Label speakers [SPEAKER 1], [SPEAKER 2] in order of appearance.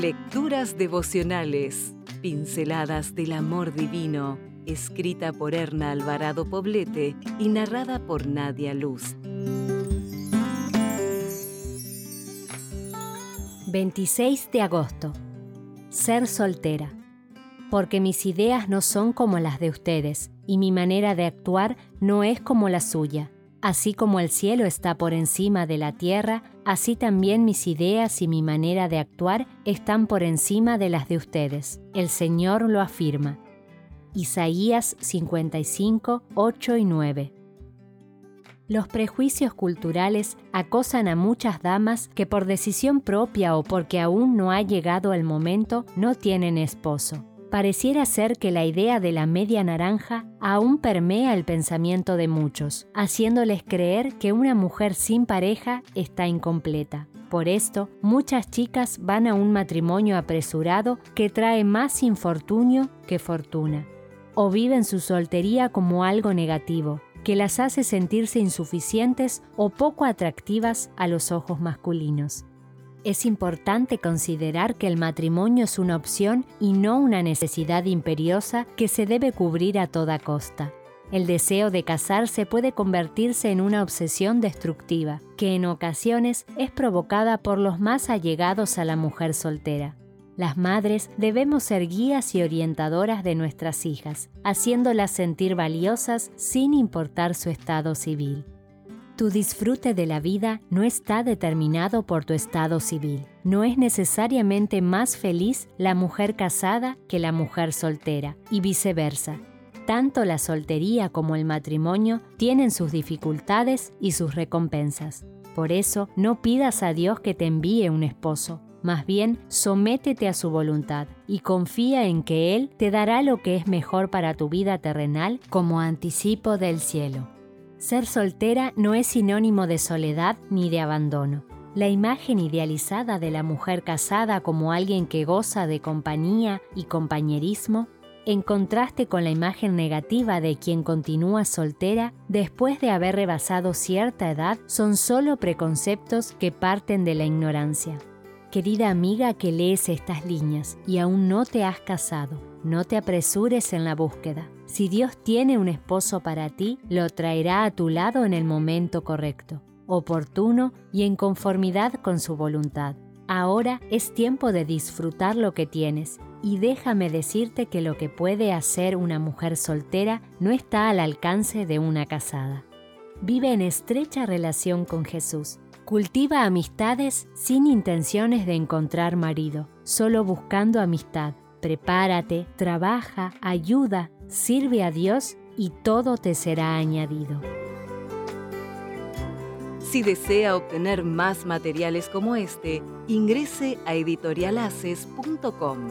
[SPEAKER 1] Lecturas devocionales, pinceladas del amor divino, escrita por Erna Alvarado Poblete y narrada por Nadia Luz.
[SPEAKER 2] 26 de agosto. Ser soltera. Porque mis ideas no son como las de ustedes, y mi manera de actuar no es como la suya. Así como el cielo está por encima de la tierra, así también mis ideas y mi manera de actuar están por encima de las de ustedes. El Señor lo afirma. Isaías 55, 8 y 9. Los prejuicios culturales acosan a muchas damas que por decisión propia o porque aún no ha llegado el momento no tienen esposo pareciera ser que la idea de la media naranja aún permea el pensamiento de muchos, haciéndoles creer que una mujer sin pareja está incompleta. Por esto, muchas chicas van a un matrimonio apresurado que trae más infortunio que fortuna, o viven su soltería como algo negativo, que las hace sentirse insuficientes o poco atractivas a los ojos masculinos. Es importante considerar que el matrimonio es una opción y no una necesidad imperiosa que se debe cubrir a toda costa. El deseo de casarse puede convertirse en una obsesión destructiva, que en ocasiones es provocada por los más allegados a la mujer soltera. Las madres debemos ser guías y orientadoras de nuestras hijas, haciéndolas sentir valiosas sin importar su estado civil. Tu disfrute de la vida no está determinado por tu estado civil. No es necesariamente más feliz la mujer casada que la mujer soltera, y viceversa. Tanto la soltería como el matrimonio tienen sus dificultades y sus recompensas. Por eso, no pidas a Dios que te envíe un esposo. Más bien, sométete a su voluntad y confía en que Él te dará lo que es mejor para tu vida terrenal como anticipo del cielo. Ser soltera no es sinónimo de soledad ni de abandono. La imagen idealizada de la mujer casada como alguien que goza de compañía y compañerismo, en contraste con la imagen negativa de quien continúa soltera después de haber rebasado cierta edad, son solo preconceptos que parten de la ignorancia. Querida amiga que lees estas líneas y aún no te has casado, no te apresures en la búsqueda. Si Dios tiene un esposo para ti, lo traerá a tu lado en el momento correcto, oportuno y en conformidad con su voluntad. Ahora es tiempo de disfrutar lo que tienes y déjame decirte que lo que puede hacer una mujer soltera no está al alcance de una casada. Vive en estrecha relación con Jesús Cultiva amistades sin intenciones de encontrar marido, solo buscando amistad. Prepárate, trabaja, ayuda, sirve a Dios y todo te será añadido.
[SPEAKER 1] Si desea obtener más materiales como este, ingrese a editorialaces.com.